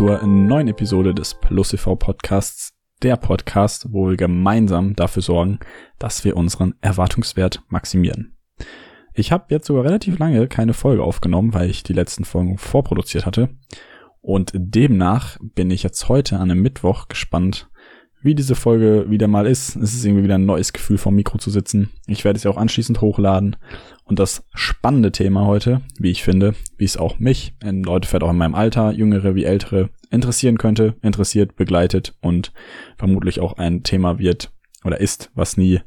zur neuen Episode des Plus TV Podcasts, der Podcast, wo wir gemeinsam dafür sorgen, dass wir unseren Erwartungswert maximieren. Ich habe jetzt sogar relativ lange keine Folge aufgenommen, weil ich die letzten Folgen vorproduziert hatte. Und demnach bin ich jetzt heute an einem Mittwoch gespannt, wie diese Folge wieder mal ist. Es ist irgendwie wieder ein neues Gefühl vom Mikro zu sitzen. Ich werde es ja auch anschließend hochladen. Und das spannende Thema heute, wie ich finde, wie es auch mich, in Leute vielleicht auch in meinem Alter, jüngere wie ältere, interessieren könnte, interessiert, begleitet und vermutlich auch ein Thema wird oder ist, was nie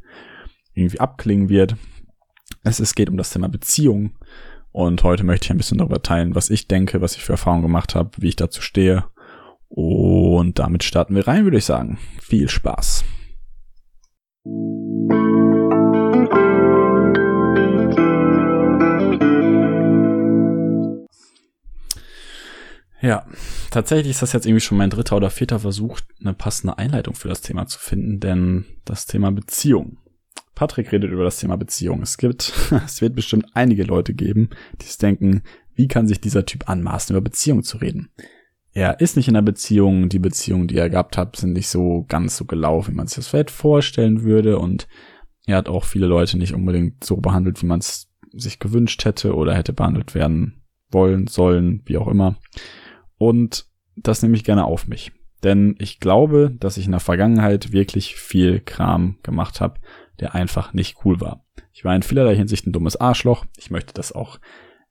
irgendwie abklingen wird. Es, es geht um das Thema Beziehung. Und heute möchte ich ein bisschen darüber teilen, was ich denke, was ich für Erfahrungen gemacht habe, wie ich dazu stehe und damit starten wir rein, würde ich sagen. Viel Spaß. Ja, tatsächlich ist das jetzt irgendwie schon mein dritter oder vierter Versuch, eine passende Einleitung für das Thema zu finden, denn das Thema Beziehung. Patrick redet über das Thema Beziehung. Es gibt, es wird bestimmt einige Leute geben, die es denken, wie kann sich dieser Typ anmaßen, über Beziehung zu reden? Er ist nicht in einer Beziehung, die Beziehungen, die er gehabt hat, sind nicht so ganz so gelaufen, wie man sich das vielleicht vorstellen würde und er hat auch viele Leute nicht unbedingt so behandelt, wie man es sich gewünscht hätte oder hätte behandelt werden wollen, sollen, wie auch immer. Und das nehme ich gerne auf mich. Denn ich glaube, dass ich in der Vergangenheit wirklich viel Kram gemacht habe, der einfach nicht cool war. Ich war in vielerlei Hinsicht ein dummes Arschloch. Ich möchte das auch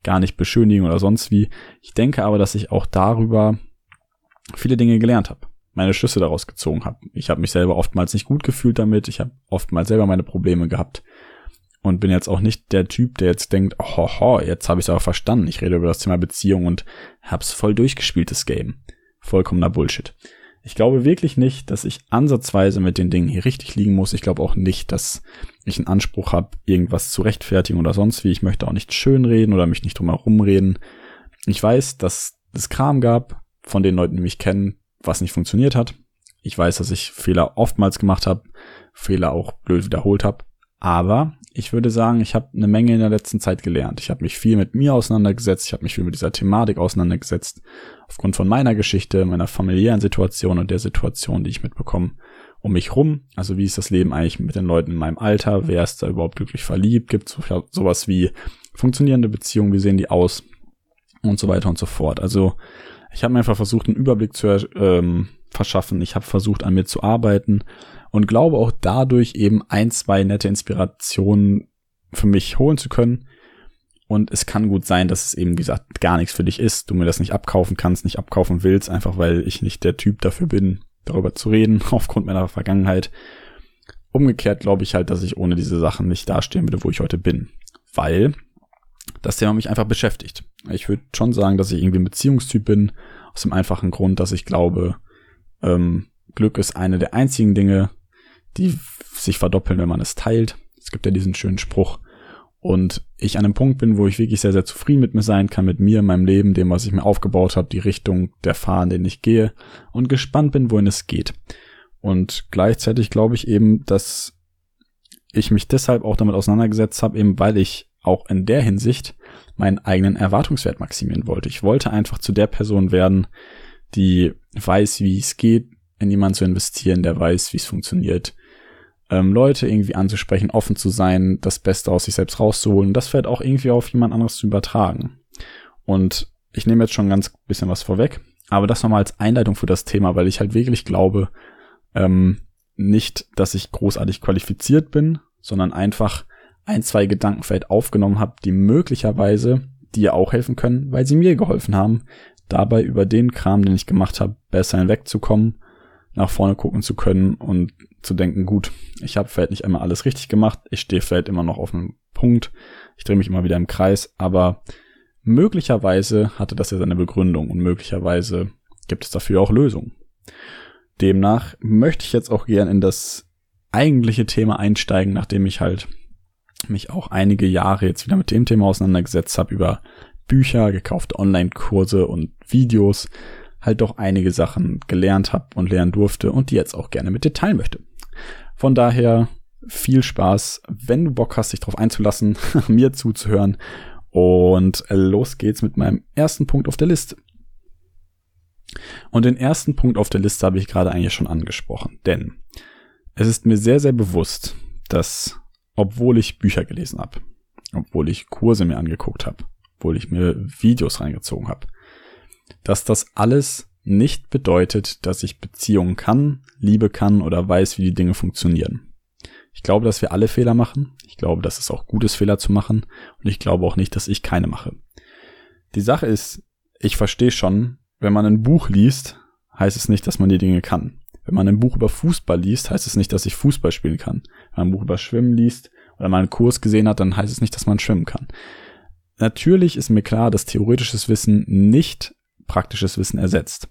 gar nicht beschönigen oder sonst wie. Ich denke aber, dass ich auch darüber viele Dinge gelernt habe, meine Schlüsse daraus gezogen habe. Ich habe mich selber oftmals nicht gut gefühlt damit, ich habe oftmals selber meine Probleme gehabt und bin jetzt auch nicht der Typ, der jetzt denkt, oh, ho, jetzt habe ich es aber verstanden. Ich rede über das Thema Beziehung und hab's voll durchgespielt, das Game. Vollkommener Bullshit. Ich glaube wirklich nicht, dass ich ansatzweise mit den Dingen hier richtig liegen muss. Ich glaube auch nicht, dass ich einen Anspruch habe, irgendwas zu rechtfertigen oder sonst wie. Ich möchte auch nicht schönreden oder mich nicht drum herum reden. Ich weiß, dass es Kram gab, von den Leuten, die mich kennen, was nicht funktioniert hat. Ich weiß, dass ich Fehler oftmals gemacht habe, Fehler auch blöd wiederholt habe. Aber ich würde sagen, ich habe eine Menge in der letzten Zeit gelernt. Ich habe mich viel mit mir auseinandergesetzt, ich habe mich viel mit dieser Thematik auseinandergesetzt, aufgrund von meiner Geschichte, meiner familiären Situation und der Situation, die ich mitbekomme um mich rum. Also wie ist das Leben eigentlich mit den Leuten in meinem Alter? Wer ist da überhaupt glücklich verliebt? Gibt es sowas wie funktionierende Beziehungen? Wie sehen die aus? Und so weiter und so fort. Also ich habe mir einfach versucht, einen Überblick zu ähm, verschaffen. Ich habe versucht, an mir zu arbeiten und glaube auch dadurch eben ein, zwei nette Inspirationen für mich holen zu können. Und es kann gut sein, dass es eben, wie gesagt, gar nichts für dich ist. Du mir das nicht abkaufen kannst, nicht abkaufen willst, einfach weil ich nicht der Typ dafür bin, darüber zu reden, aufgrund meiner Vergangenheit. Umgekehrt glaube ich halt, dass ich ohne diese Sachen nicht dastehen würde, wo ich heute bin. Weil das Thema mich einfach beschäftigt. Ich würde schon sagen, dass ich irgendwie ein Beziehungstyp bin, aus dem einfachen Grund, dass ich glaube, ähm, Glück ist eine der einzigen Dinge, die sich verdoppeln, wenn man es teilt. Es gibt ja diesen schönen Spruch. Und ich an einem Punkt bin, wo ich wirklich sehr, sehr zufrieden mit mir sein kann, mit mir, meinem Leben, dem, was ich mir aufgebaut habe, die Richtung der Fahren, den ich gehe und gespannt bin, wohin es geht. Und gleichzeitig glaube ich eben, dass ich mich deshalb auch damit auseinandergesetzt habe, eben weil ich auch in der Hinsicht meinen eigenen Erwartungswert maximieren wollte. Ich wollte einfach zu der Person werden, die weiß, wie es geht, in jemanden zu investieren, der weiß, wie es funktioniert. Ähm, Leute irgendwie anzusprechen, offen zu sein, das Beste aus sich selbst rauszuholen, das vielleicht auch irgendwie auf jemand anderes zu übertragen. Und ich nehme jetzt schon ganz bisschen was vorweg, aber das nochmal als Einleitung für das Thema, weil ich halt wirklich glaube, ähm, nicht, dass ich großartig qualifiziert bin, sondern einfach ein, zwei Gedanken vielleicht aufgenommen habe, die möglicherweise dir auch helfen können, weil sie mir geholfen haben, dabei über den Kram, den ich gemacht habe, besser hinwegzukommen, nach vorne gucken zu können und zu denken, gut, ich habe vielleicht nicht einmal alles richtig gemacht, ich stehe vielleicht immer noch auf einem Punkt, ich drehe mich immer wieder im Kreis, aber möglicherweise hatte das ja seine Begründung und möglicherweise gibt es dafür auch Lösungen. Demnach möchte ich jetzt auch gern in das eigentliche Thema einsteigen, nachdem ich halt mich auch einige Jahre jetzt wieder mit dem Thema auseinandergesetzt habe, über Bücher, gekaufte Online-Kurse und Videos, halt doch einige Sachen gelernt habe und lernen durfte und die jetzt auch gerne mit dir teilen möchte. Von daher viel Spaß, wenn du Bock hast, dich darauf einzulassen, mir zuzuhören. Und los geht's mit meinem ersten Punkt auf der Liste. Und den ersten Punkt auf der Liste habe ich gerade eigentlich schon angesprochen, denn es ist mir sehr, sehr bewusst, dass obwohl ich Bücher gelesen habe, obwohl ich Kurse mir angeguckt habe, obwohl ich mir Videos reingezogen habe, dass das alles nicht bedeutet, dass ich Beziehungen kann, Liebe kann oder weiß, wie die Dinge funktionieren. Ich glaube, dass wir alle Fehler machen. Ich glaube, dass es auch gut ist, Fehler zu machen. Und ich glaube auch nicht, dass ich keine mache. Die Sache ist, ich verstehe schon, wenn man ein Buch liest, heißt es nicht, dass man die Dinge kann. Wenn man ein Buch über Fußball liest, heißt es nicht, dass ich Fußball spielen kann. Wenn man ein Buch über Schwimmen liest oder mal einen Kurs gesehen hat, dann heißt es nicht, dass man schwimmen kann. Natürlich ist mir klar, dass theoretisches Wissen nicht praktisches Wissen ersetzt.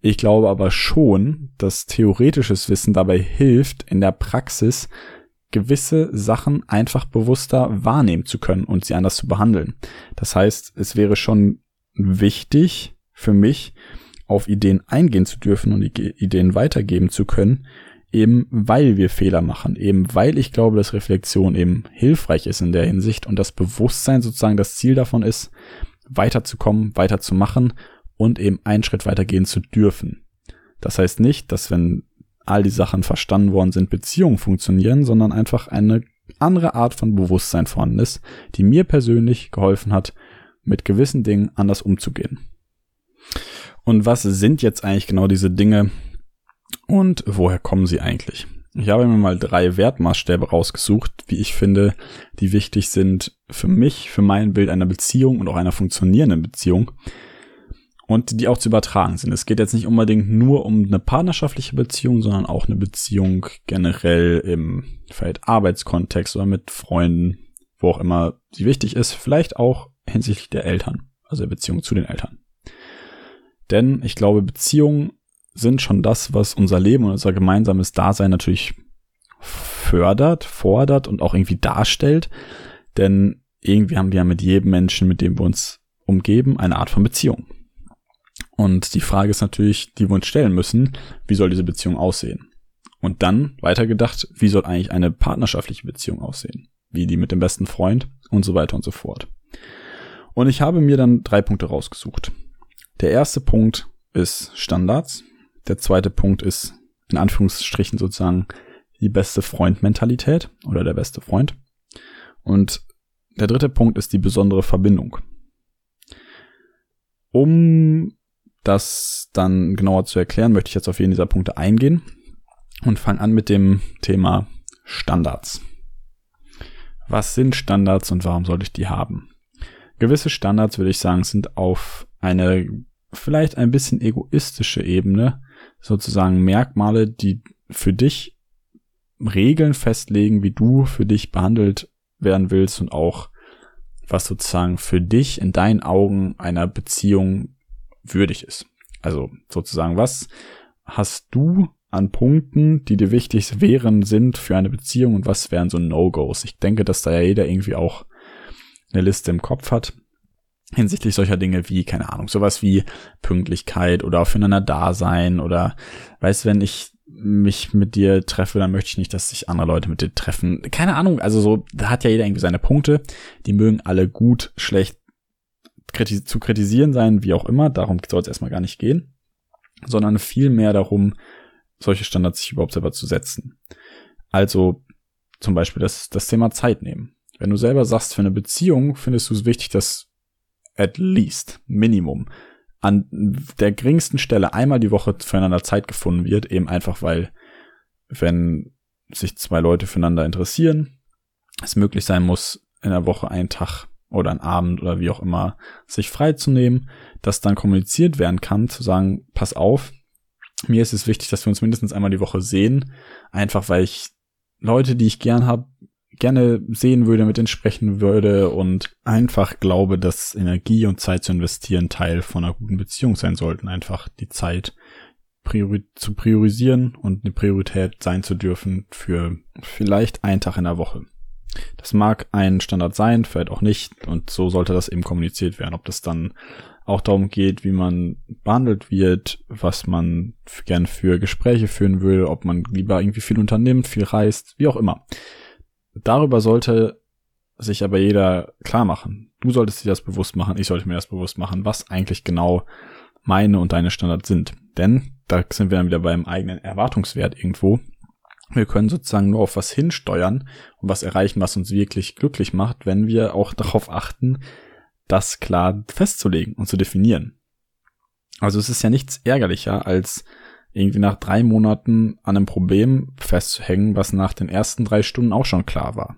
Ich glaube aber schon, dass theoretisches Wissen dabei hilft, in der Praxis gewisse Sachen einfach bewusster wahrnehmen zu können und sie anders zu behandeln. Das heißt, es wäre schon wichtig für mich, auf Ideen eingehen zu dürfen und Ideen weitergeben zu können, eben weil wir Fehler machen, eben weil ich glaube, dass Reflexion eben hilfreich ist in der Hinsicht und das Bewusstsein sozusagen das Ziel davon ist, weiterzukommen, weiterzumachen und eben einen Schritt weitergehen zu dürfen. Das heißt nicht, dass wenn all die Sachen verstanden worden sind, Beziehungen funktionieren, sondern einfach eine andere Art von Bewusstsein vorhanden ist, die mir persönlich geholfen hat, mit gewissen Dingen anders umzugehen. Und was sind jetzt eigentlich genau diese Dinge und woher kommen sie eigentlich? Ich habe mir mal drei Wertmaßstäbe rausgesucht, wie ich finde, die wichtig sind für mich, für mein Bild einer Beziehung und auch einer funktionierenden Beziehung, und die auch zu übertragen sind. Es geht jetzt nicht unbedingt nur um eine partnerschaftliche Beziehung, sondern auch eine Beziehung generell im vielleicht Arbeitskontext oder mit Freunden, wo auch immer sie wichtig ist, vielleicht auch hinsichtlich der Eltern, also der Beziehung zu den Eltern. Denn ich glaube, Beziehungen sind schon das, was unser Leben und unser gemeinsames Dasein natürlich fördert, fordert und auch irgendwie darstellt. Denn irgendwie haben wir ja mit jedem Menschen, mit dem wir uns umgeben, eine Art von Beziehung. Und die Frage ist natürlich, die wir uns stellen müssen, wie soll diese Beziehung aussehen? Und dann weitergedacht, wie soll eigentlich eine partnerschaftliche Beziehung aussehen? Wie die mit dem besten Freund und so weiter und so fort. Und ich habe mir dann drei Punkte rausgesucht. Der erste Punkt ist Standards. Der zweite Punkt ist in Anführungsstrichen sozusagen die beste Freund-Mentalität oder der beste Freund. Und der dritte Punkt ist die besondere Verbindung. Um das dann genauer zu erklären, möchte ich jetzt auf jeden dieser Punkte eingehen und fange an mit dem Thema Standards. Was sind Standards und warum sollte ich die haben? Gewisse Standards, würde ich sagen, sind auf eine vielleicht ein bisschen egoistische Ebene sozusagen Merkmale, die für dich Regeln festlegen, wie du für dich behandelt werden willst und auch was sozusagen für dich in deinen Augen einer Beziehung würdig ist. Also sozusagen, was hast du an Punkten, die dir wichtig wären, sind für eine Beziehung und was wären so No-Gos? Ich denke, dass da ja jeder irgendwie auch eine Liste im Kopf hat hinsichtlich solcher Dinge wie, keine Ahnung, sowas wie Pünktlichkeit oder aufeinander da sein oder, weißt, wenn ich mich mit dir treffe, dann möchte ich nicht, dass sich andere Leute mit dir treffen. Keine Ahnung, also so, da hat ja jeder irgendwie seine Punkte. Die mögen alle gut, schlecht, kritis zu kritisieren sein, wie auch immer, darum soll es erstmal gar nicht gehen, sondern viel mehr darum, solche Standards sich überhaupt selber zu setzen. Also zum Beispiel das, das Thema Zeit nehmen. Wenn du selber sagst, für eine Beziehung findest du es wichtig, dass at least, Minimum, an der geringsten Stelle einmal die Woche füreinander Zeit gefunden wird, eben einfach weil, wenn sich zwei Leute füreinander interessieren, es möglich sein muss, in der Woche einen Tag oder einen Abend oder wie auch immer sich freizunehmen, dass dann kommuniziert werden kann, zu sagen, pass auf, mir ist es wichtig, dass wir uns mindestens einmal die Woche sehen, einfach weil ich Leute, die ich gern habe, gerne sehen würde, mit denen sprechen würde und einfach glaube, dass Energie und Zeit zu investieren Teil von einer guten Beziehung sein sollten. Einfach die Zeit priori zu priorisieren und eine Priorität sein zu dürfen für vielleicht einen Tag in der Woche. Das mag ein Standard sein, vielleicht auch nicht. Und so sollte das eben kommuniziert werden. Ob das dann auch darum geht, wie man behandelt wird, was man gern für Gespräche führen will, ob man lieber irgendwie viel unternimmt, viel reist, wie auch immer. Darüber sollte sich aber jeder klar machen. Du solltest dir das bewusst machen, ich sollte mir das bewusst machen, was eigentlich genau meine und deine Standards sind. Denn da sind wir dann wieder beim eigenen Erwartungswert irgendwo. Wir können sozusagen nur auf was hinsteuern und was erreichen, was uns wirklich glücklich macht, wenn wir auch darauf achten, das klar festzulegen und zu definieren. Also es ist ja nichts ärgerlicher, als irgendwie nach drei Monaten an einem Problem festzuhängen, was nach den ersten drei Stunden auch schon klar war.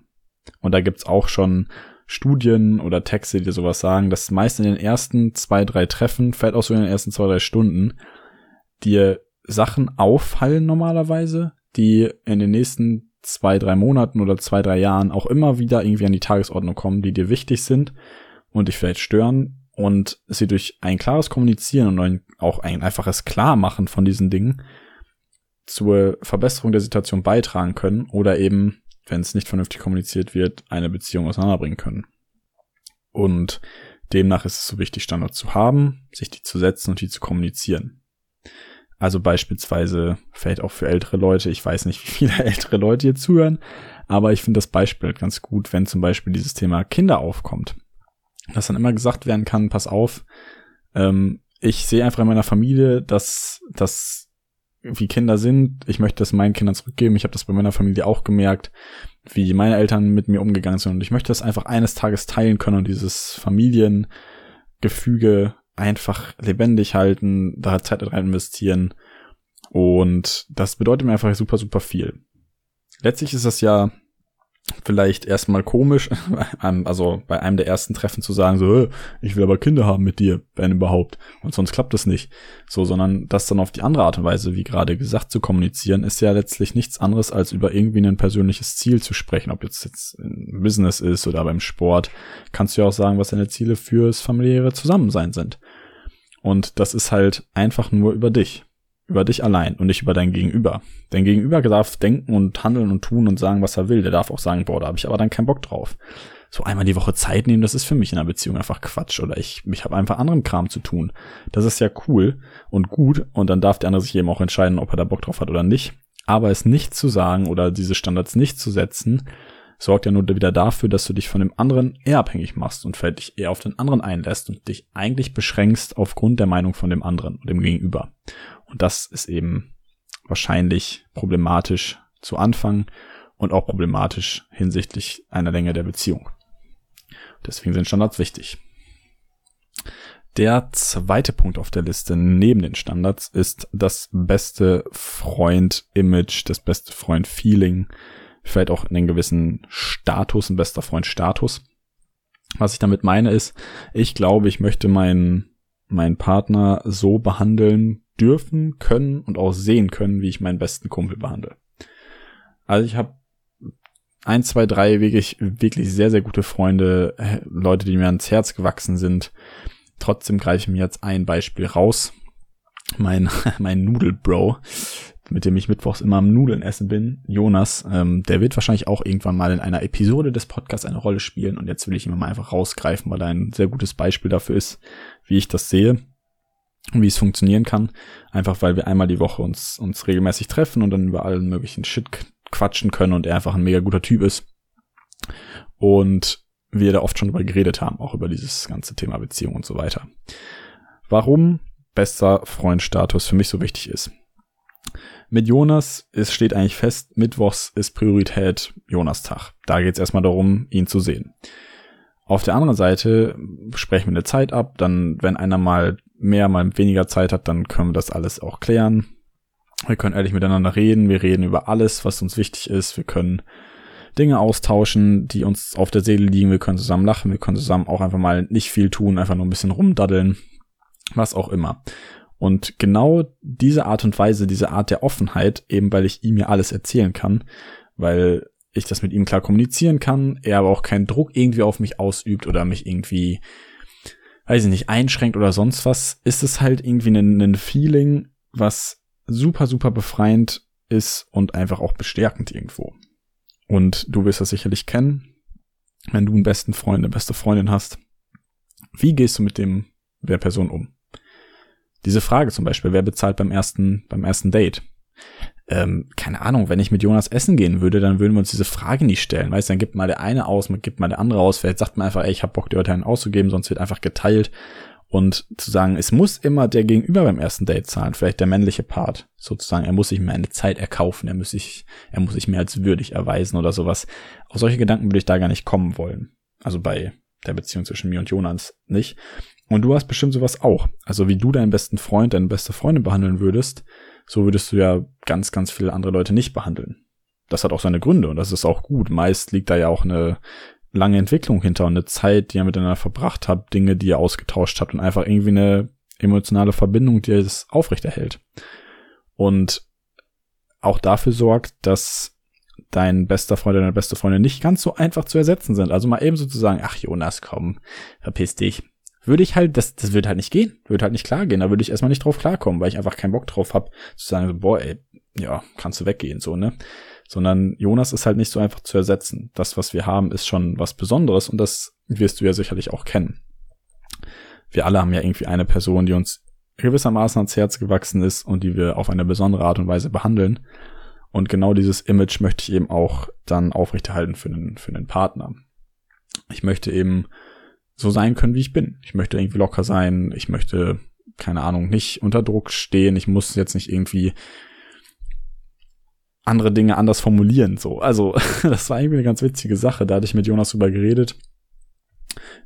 Und da gibt's auch schon Studien oder Texte, die sowas sagen, dass meist in den ersten zwei, drei Treffen, fällt auch so in den ersten zwei, drei Stunden, dir Sachen auffallen normalerweise, die in den nächsten zwei, drei Monaten oder zwei, drei Jahren auch immer wieder irgendwie an die Tagesordnung kommen, die dir wichtig sind und dich vielleicht stören und sie durch ein klares Kommunizieren und auch ein einfaches Klarmachen von diesen Dingen zur Verbesserung der Situation beitragen können oder eben, wenn es nicht vernünftig kommuniziert wird, eine Beziehung auseinanderbringen können. Und demnach ist es so wichtig, Standards zu haben, sich die zu setzen und die zu kommunizieren. Also beispielsweise vielleicht auch für ältere Leute, ich weiß nicht, wie viele ältere Leute hier zuhören, aber ich finde das Beispiel halt ganz gut, wenn zum Beispiel dieses Thema Kinder aufkommt dass dann immer gesagt werden kann, pass auf, ähm, ich sehe einfach in meiner Familie, dass, dass wie Kinder sind. Ich möchte das meinen Kindern zurückgeben. Ich habe das bei meiner Familie auch gemerkt, wie meine Eltern mit mir umgegangen sind. Und ich möchte das einfach eines Tages teilen können und dieses Familiengefüge einfach lebendig halten, da Zeit rein investieren. Und das bedeutet mir einfach super, super viel. Letztlich ist das ja vielleicht erstmal komisch, also bei einem der ersten Treffen zu sagen, so, ich will aber Kinder haben mit dir, wenn überhaupt, und sonst klappt das nicht. So, sondern das dann auf die andere Art und Weise, wie gerade gesagt, zu kommunizieren, ist ja letztlich nichts anderes, als über irgendwie ein persönliches Ziel zu sprechen. Ob jetzt jetzt im Business ist oder beim Sport, kannst du ja auch sagen, was deine Ziele fürs familiäre Zusammensein sind. Und das ist halt einfach nur über dich über dich allein und nicht über dein Gegenüber. Dein Gegenüber darf denken und handeln und tun und sagen, was er will. Der darf auch sagen, boah, da habe ich aber dann keinen Bock drauf. So einmal die Woche Zeit nehmen, das ist für mich in einer Beziehung einfach Quatsch. Oder ich, ich habe einfach anderen Kram zu tun. Das ist ja cool und gut. Und dann darf der andere sich eben auch entscheiden, ob er da Bock drauf hat oder nicht. Aber es nicht zu sagen oder diese Standards nicht zu setzen, sorgt ja nur wieder dafür, dass du dich von dem anderen eher abhängig machst und vielleicht dich eher auf den anderen einlässt und dich eigentlich beschränkst aufgrund der Meinung von dem anderen und dem Gegenüber. Und das ist eben wahrscheinlich problematisch zu Anfang und auch problematisch hinsichtlich einer Länge der Beziehung. Deswegen sind Standards wichtig. Der zweite Punkt auf der Liste neben den Standards ist das beste Freund-Image, das beste Freund-Feeling, vielleicht auch einen gewissen Status, ein bester Freund-Status. Was ich damit meine ist, ich glaube, ich möchte meinen, meinen Partner so behandeln, dürfen, können und auch sehen können, wie ich meinen besten Kumpel behandle. Also ich habe ein, zwei, drei wirklich, wirklich sehr, sehr gute Freunde, äh, Leute, die mir ans Herz gewachsen sind. Trotzdem greife ich mir jetzt ein Beispiel raus. Mein, mein Nudelbro, mit dem ich mittwochs immer am Nudeln essen bin, Jonas, ähm, der wird wahrscheinlich auch irgendwann mal in einer Episode des Podcasts eine Rolle spielen und jetzt will ich ihn mal einfach rausgreifen, weil er ein sehr gutes Beispiel dafür ist, wie ich das sehe wie es funktionieren kann. Einfach weil wir einmal die Woche uns, uns regelmäßig treffen und dann über allen möglichen Shit quatschen können und er einfach ein mega guter Typ ist. Und wir da oft schon drüber geredet haben, auch über dieses ganze Thema Beziehung und so weiter. Warum bester Freundstatus für mich so wichtig ist. Mit Jonas, es steht eigentlich fest, Mittwochs ist Priorität Jonas Tag. Da geht es erstmal darum, ihn zu sehen. Auf der anderen Seite sprechen wir eine Zeit ab, dann, wenn einer mal mehr, mal weniger Zeit hat, dann können wir das alles auch klären. Wir können ehrlich miteinander reden, wir reden über alles, was uns wichtig ist, wir können Dinge austauschen, die uns auf der Seele liegen, wir können zusammen lachen, wir können zusammen auch einfach mal nicht viel tun, einfach nur ein bisschen rumdaddeln, was auch immer. Und genau diese Art und Weise, diese Art der Offenheit, eben weil ich ihm ja alles erzählen kann, weil ich das mit ihm klar kommunizieren kann, er aber auch keinen Druck irgendwie auf mich ausübt oder mich irgendwie weiß ich nicht, einschränkt oder sonst was, ist es halt irgendwie ein, ein Feeling, was super, super befreiend ist und einfach auch bestärkend irgendwo. Und du wirst das sicherlich kennen, wenn du einen besten Freund, eine beste Freundin hast. Wie gehst du mit dem, der Person um? Diese Frage zum Beispiel, wer bezahlt beim ersten, beim ersten Date? Ähm, keine Ahnung, wenn ich mit Jonas essen gehen würde, dann würden wir uns diese Frage nicht stellen. Weißt du, dann gibt mal der eine aus, man gibt mal der andere aus. Vielleicht sagt man einfach, ey, ich hab Bock, die heute einen auszugeben, sonst wird einfach geteilt. Und zu sagen, es muss immer der Gegenüber beim ersten Date zahlen, vielleicht der männliche Part, sozusagen, er muss sich mehr eine Zeit erkaufen, er muss sich, er muss sich mehr als würdig erweisen oder sowas. Auf solche Gedanken würde ich da gar nicht kommen wollen. Also bei der Beziehung zwischen mir und Jonas nicht. Und du hast bestimmt sowas auch. Also wie du deinen besten Freund, deine beste Freundin behandeln würdest, so würdest du ja ganz, ganz viele andere Leute nicht behandeln. Das hat auch seine Gründe und das ist auch gut. Meist liegt da ja auch eine lange Entwicklung hinter und eine Zeit, die ihr miteinander verbracht habt, Dinge, die ihr ausgetauscht habt und einfach irgendwie eine emotionale Verbindung, die es aufrechterhält. Und auch dafür sorgt, dass dein bester Freund oder deine beste Freundin nicht ganz so einfach zu ersetzen sind. Also mal eben sozusagen, ach Jonas, komm, verpiss dich. Würde ich halt, das, das würde halt nicht gehen, würde halt nicht klar gehen. Da würde ich erstmal nicht drauf klarkommen, weil ich einfach keinen Bock drauf habe, zu sagen, boah, ey, ja, kannst du weggehen, so, ne? sondern Jonas ist halt nicht so einfach zu ersetzen. Das, was wir haben, ist schon was Besonderes und das wirst du ja sicherlich auch kennen. Wir alle haben ja irgendwie eine Person, die uns gewissermaßen ans Herz gewachsen ist und die wir auf eine besondere Art und Weise behandeln. Und genau dieses Image möchte ich eben auch dann aufrechterhalten für einen, für einen Partner. Ich möchte eben so sein können, wie ich bin. Ich möchte irgendwie locker sein. Ich möchte, keine Ahnung, nicht unter Druck stehen. Ich muss jetzt nicht irgendwie andere Dinge anders formulieren. So, also das war irgendwie eine ganz witzige Sache. Da hatte ich mit Jonas drüber geredet,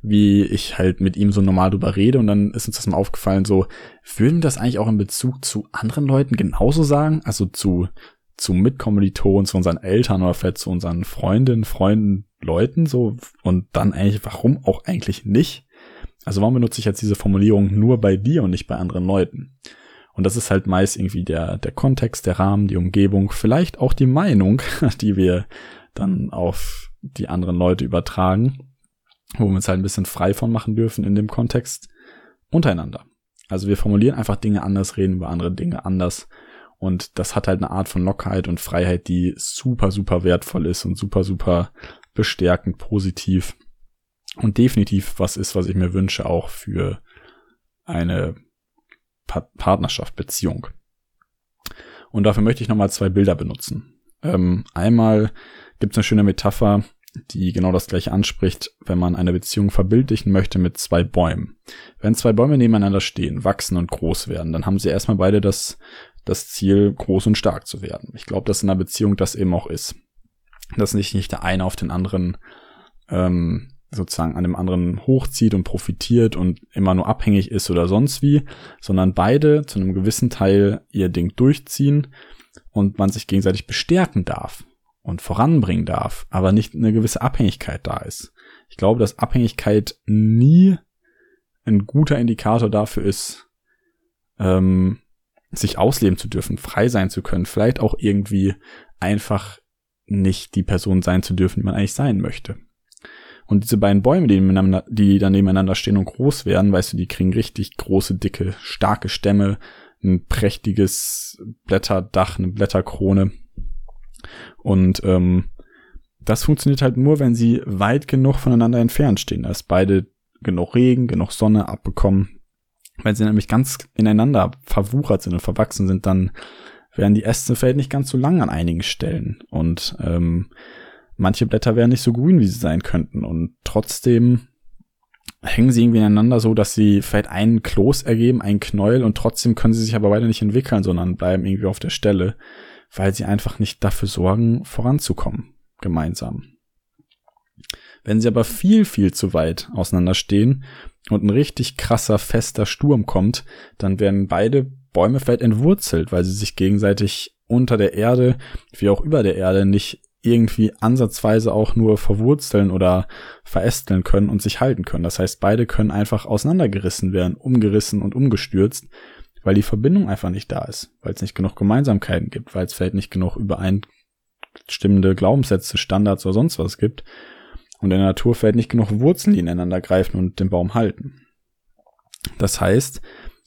wie ich halt mit ihm so normal drüber rede und dann ist uns das mal aufgefallen. So würden wir das eigentlich auch in Bezug zu anderen Leuten genauso sagen, also zu zu Mitkommilitonen, zu unseren Eltern oder vielleicht zu unseren Freundinnen, Freunden, Leuten so und dann eigentlich, warum auch eigentlich nicht? Also warum benutze ich jetzt diese Formulierung nur bei dir und nicht bei anderen Leuten? Und das ist halt meist irgendwie der, der Kontext, der Rahmen, die Umgebung, vielleicht auch die Meinung, die wir dann auf die anderen Leute übertragen, wo wir uns halt ein bisschen frei von machen dürfen in dem Kontext untereinander. Also wir formulieren einfach Dinge anders, reden über andere Dinge anders. Und das hat halt eine Art von Lockerheit und Freiheit, die super, super wertvoll ist und super, super bestärkend, positiv und definitiv was ist, was ich mir wünsche, auch für eine pa Partnerschaft, Beziehung. Und dafür möchte ich nochmal zwei Bilder benutzen. Ähm, einmal gibt es eine schöne Metapher, die genau das gleiche anspricht, wenn man eine Beziehung verbildlichen möchte mit zwei Bäumen. Wenn zwei Bäume nebeneinander stehen, wachsen und groß werden, dann haben sie erstmal beide das, das Ziel, groß und stark zu werden. Ich glaube, dass in einer Beziehung das eben auch ist. Dass nicht, nicht der eine auf den anderen ähm, sozusagen an dem anderen hochzieht und profitiert und immer nur abhängig ist oder sonst wie, sondern beide zu einem gewissen Teil ihr Ding durchziehen und man sich gegenseitig bestärken darf und voranbringen darf, aber nicht eine gewisse Abhängigkeit da ist. Ich glaube, dass Abhängigkeit nie ein guter Indikator dafür ist, ähm, sich ausleben zu dürfen, frei sein zu können, vielleicht auch irgendwie einfach nicht die Person sein zu dürfen, die man eigentlich sein möchte. Und diese beiden Bäume, die, die dann nebeneinander stehen und groß werden, weißt du, die kriegen richtig große, dicke, starke Stämme, ein prächtiges Blätterdach, eine Blätterkrone. Und ähm, das funktioniert halt nur, wenn sie weit genug voneinander entfernt stehen, dass beide genug Regen, genug Sonne abbekommen. Wenn sie nämlich ganz ineinander verwuchert sind und verwachsen sind, dann werden die Äste vielleicht nicht ganz so lang an einigen Stellen. Und ähm, manche Blätter wären nicht so grün, wie sie sein könnten. Und trotzdem hängen sie irgendwie ineinander so, dass sie vielleicht einen Kloß ergeben, einen Knäuel und trotzdem können sie sich aber weiter nicht entwickeln, sondern bleiben irgendwie auf der Stelle, weil sie einfach nicht dafür sorgen, voranzukommen, gemeinsam. Wenn sie aber viel, viel zu weit auseinanderstehen und ein richtig krasser, fester Sturm kommt, dann werden beide Bäume vielleicht entwurzelt, weil sie sich gegenseitig unter der Erde, wie auch über der Erde, nicht irgendwie ansatzweise auch nur verwurzeln oder verästeln können und sich halten können. Das heißt, beide können einfach auseinandergerissen werden, umgerissen und umgestürzt, weil die Verbindung einfach nicht da ist, weil es nicht genug Gemeinsamkeiten gibt, weil es vielleicht nicht genug übereinstimmende Glaubenssätze, Standards oder sonst was gibt und in der Natur vielleicht nicht genug Wurzeln, die ineinander greifen und den Baum halten. Das heißt,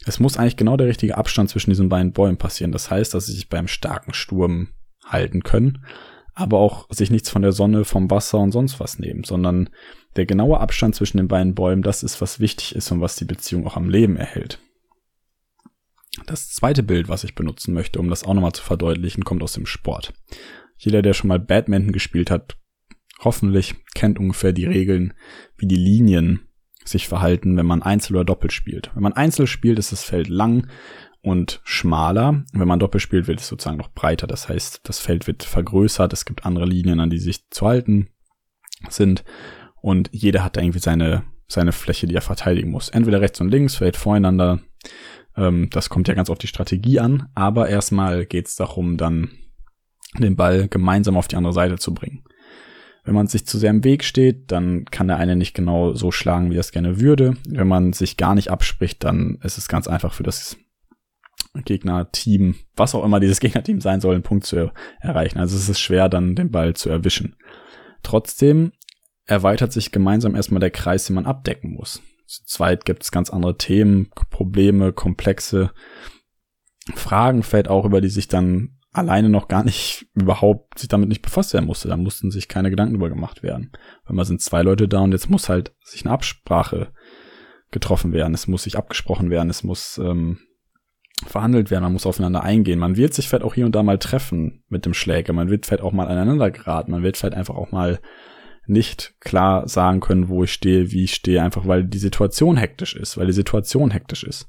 es muss eigentlich genau der richtige Abstand zwischen diesen beiden Bäumen passieren. Das heißt, dass sie sich beim starken Sturm halten können, aber auch sich nichts von der Sonne, vom Wasser und sonst was nehmen, sondern der genaue Abstand zwischen den beiden Bäumen, das ist, was wichtig ist und was die Beziehung auch am Leben erhält. Das zweite Bild, was ich benutzen möchte, um das auch nochmal zu verdeutlichen, kommt aus dem Sport. Jeder, der schon mal Badminton gespielt hat, hoffentlich kennt ungefähr die Regeln, wie die Linien sich verhalten, wenn man Einzel oder Doppel spielt. Wenn man Einzel spielt, ist das Feld lang und schmaler. Wenn man Doppel spielt, wird es sozusagen noch breiter. Das heißt, das Feld wird vergrößert. Es gibt andere Linien, an die sich zu halten sind. Und jeder hat da irgendwie seine, seine Fläche, die er verteidigen muss. Entweder rechts und links, vielleicht voreinander. Ähm, das kommt ja ganz auf die Strategie an. Aber erstmal geht es darum, dann den Ball gemeinsam auf die andere Seite zu bringen. Wenn man sich zu sehr im Weg steht, dann kann der eine nicht genau so schlagen, wie er es gerne würde. Wenn man sich gar nicht abspricht, dann ist es ganz einfach für das Gegnerteam, was auch immer dieses Gegnerteam sein soll, einen Punkt zu erreichen. Also es ist schwer, dann den Ball zu erwischen. Trotzdem erweitert sich gemeinsam erstmal der Kreis, den man abdecken muss. Zu zweit gibt es ganz andere Themen, Probleme, komplexe Fragen fällt auch, über die sich dann alleine noch gar nicht überhaupt sich damit nicht befasst werden musste. Da mussten sich keine Gedanken drüber gemacht werden. Weil man sind zwei Leute da und jetzt muss halt sich eine Absprache getroffen werden. Es muss sich abgesprochen werden. Es muss ähm, verhandelt werden. Man muss aufeinander eingehen. Man wird sich vielleicht auch hier und da mal treffen mit dem Schläger. Man wird vielleicht auch mal aneinander geraten. Man wird vielleicht einfach auch mal nicht klar sagen können, wo ich stehe, wie ich stehe, einfach weil die Situation hektisch ist, weil die Situation hektisch ist.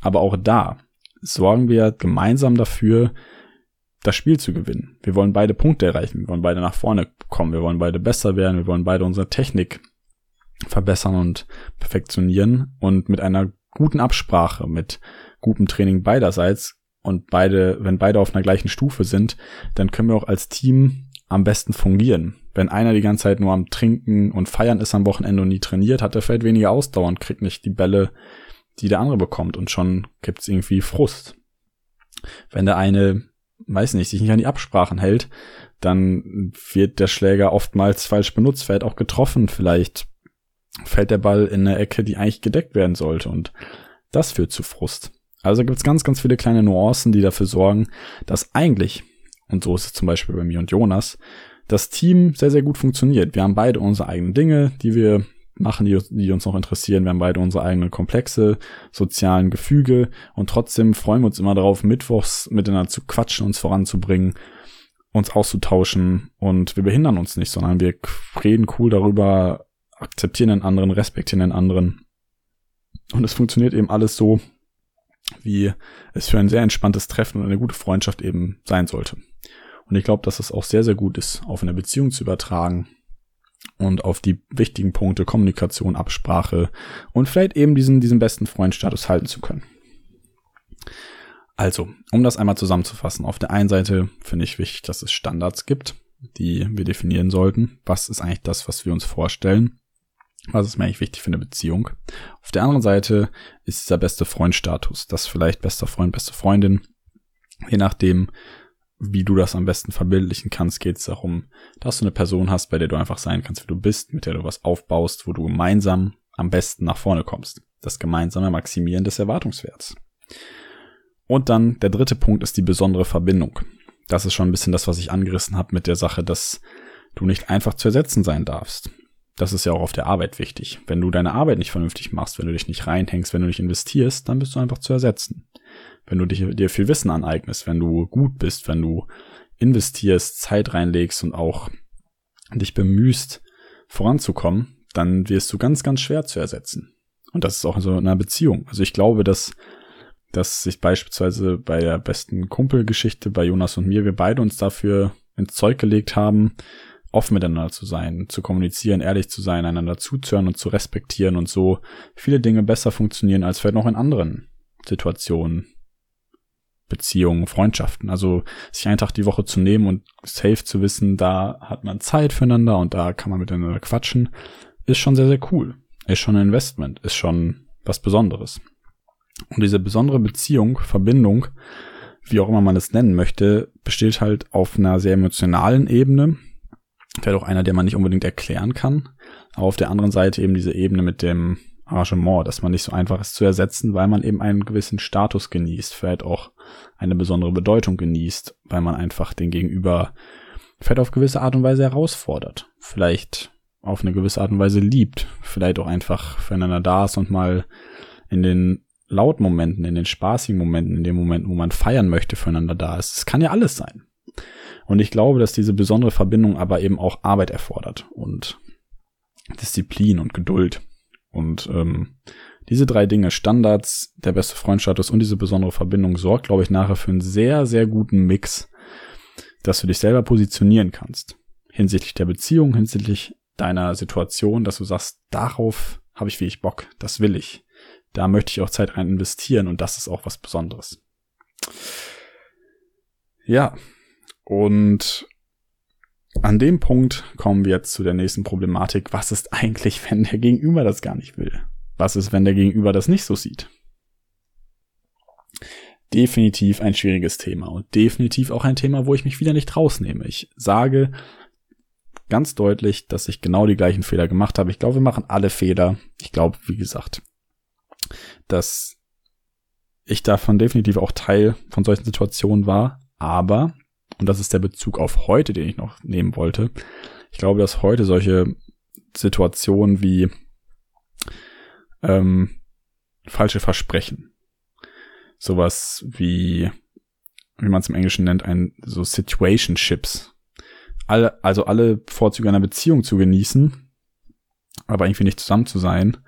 Aber auch da sorgen wir gemeinsam dafür, das Spiel zu gewinnen. Wir wollen beide Punkte erreichen, wir wollen beide nach vorne kommen, wir wollen beide besser werden, wir wollen beide unsere Technik verbessern und perfektionieren und mit einer guten Absprache, mit gutem Training beiderseits und beide, wenn beide auf einer gleichen Stufe sind, dann können wir auch als Team am besten fungieren. Wenn einer die ganze Zeit nur am Trinken und Feiern ist am Wochenende und nie trainiert, hat er vielleicht weniger Ausdauer und kriegt nicht die Bälle, die der andere bekommt und schon gibt's irgendwie Frust. Wenn der eine weiß nicht, sich nicht an die Absprachen hält, dann wird der Schläger oftmals falsch benutzt, vielleicht auch getroffen, vielleicht fällt der Ball in eine Ecke, die eigentlich gedeckt werden sollte und das führt zu Frust. Also gibt es ganz, ganz viele kleine Nuancen, die dafür sorgen, dass eigentlich, und so ist es zum Beispiel bei mir und Jonas, das Team sehr, sehr gut funktioniert. Wir haben beide unsere eigenen Dinge, die wir machen, die, die uns noch interessieren. Wir haben beide unsere eigenen komplexe sozialen Gefüge und trotzdem freuen wir uns immer darauf, mittwochs miteinander zu quatschen, uns voranzubringen, uns auszutauschen und wir behindern uns nicht, sondern wir reden cool darüber, akzeptieren den anderen, respektieren den anderen. Und es funktioniert eben alles so, wie es für ein sehr entspanntes Treffen und eine gute Freundschaft eben sein sollte. Und ich glaube, dass es auch sehr, sehr gut ist, auf eine Beziehung zu übertragen und auf die wichtigen Punkte Kommunikation, Absprache und vielleicht eben diesen, diesen besten Freundstatus halten zu können. Also, um das einmal zusammenzufassen, auf der einen Seite finde ich wichtig, dass es Standards gibt, die wir definieren sollten. Was ist eigentlich das, was wir uns vorstellen? Was ist mir eigentlich wichtig für eine Beziehung? Auf der anderen Seite ist dieser beste Freundstatus, das vielleicht bester Freund, beste Freundin, je nachdem, wie du das am besten verbildlichen kannst, geht es darum, dass du eine Person hast, bei der du einfach sein kannst, wie du bist, mit der du was aufbaust, wo du gemeinsam am besten nach vorne kommst. Das gemeinsame Maximieren des Erwartungswerts. Und dann der dritte Punkt ist die besondere Verbindung. Das ist schon ein bisschen das, was ich angerissen habe mit der Sache, dass du nicht einfach zu ersetzen sein darfst. Das ist ja auch auf der Arbeit wichtig. Wenn du deine Arbeit nicht vernünftig machst, wenn du dich nicht reinhängst, wenn du nicht investierst, dann bist du einfach zu ersetzen wenn du dich, dir viel Wissen aneignest, wenn du gut bist, wenn du investierst, Zeit reinlegst und auch dich bemühst, voranzukommen, dann wirst du ganz, ganz schwer zu ersetzen. Und das ist auch so in einer Beziehung. Also ich glaube, dass, dass sich beispielsweise bei der besten Kumpelgeschichte bei Jonas und mir, wir beide uns dafür ins Zeug gelegt haben, offen miteinander zu sein, zu kommunizieren, ehrlich zu sein, einander zuzuhören und zu respektieren und so viele Dinge besser funktionieren als vielleicht noch in anderen Situationen, Beziehungen, Freundschaften. Also sich einen Tag die Woche zu nehmen und safe zu wissen, da hat man Zeit füreinander und da kann man miteinander quatschen, ist schon sehr, sehr cool. Ist schon ein Investment, ist schon was Besonderes. Und diese besondere Beziehung, Verbindung, wie auch immer man es nennen möchte, besteht halt auf einer sehr emotionalen Ebene. Vielleicht auch einer, der man nicht unbedingt erklären kann. Aber auf der anderen Seite eben diese Ebene mit dem Arrangement, dass man nicht so einfach ist zu ersetzen, weil man eben einen gewissen Status genießt, vielleicht auch eine besondere Bedeutung genießt, weil man einfach den Gegenüber vielleicht auf gewisse Art und Weise herausfordert, vielleicht auf eine gewisse Art und Weise liebt, vielleicht auch einfach füreinander da ist und mal in den lauten Momenten, in den spaßigen Momenten, in den Momenten, wo man feiern möchte, füreinander da ist. Es kann ja alles sein. Und ich glaube, dass diese besondere Verbindung aber eben auch Arbeit erfordert und Disziplin und Geduld Und ähm, diese drei Dinge, Standards, der beste Freundstatus und diese besondere Verbindung, sorgt, glaube ich, nachher für einen sehr, sehr guten Mix, dass du dich selber positionieren kannst. Hinsichtlich der Beziehung, hinsichtlich deiner Situation, dass du sagst, darauf habe ich wirklich Bock, das will ich. Da möchte ich auch Zeit rein investieren und das ist auch was Besonderes. Ja, und an dem Punkt kommen wir jetzt zu der nächsten Problematik. Was ist eigentlich, wenn der Gegenüber das gar nicht will? Was ist, wenn der Gegenüber das nicht so sieht? Definitiv ein schwieriges Thema und definitiv auch ein Thema, wo ich mich wieder nicht rausnehme. Ich sage ganz deutlich, dass ich genau die gleichen Fehler gemacht habe. Ich glaube, wir machen alle Fehler. Ich glaube, wie gesagt, dass ich davon definitiv auch Teil von solchen Situationen war. Aber, und das ist der Bezug auf heute, den ich noch nehmen wollte, ich glaube, dass heute solche Situationen wie ähm, falsche Versprechen. Sowas wie, wie man es im Englischen nennt, ein so Situationships. Alle, also alle Vorzüge einer Beziehung zu genießen, aber irgendwie nicht zusammen zu sein.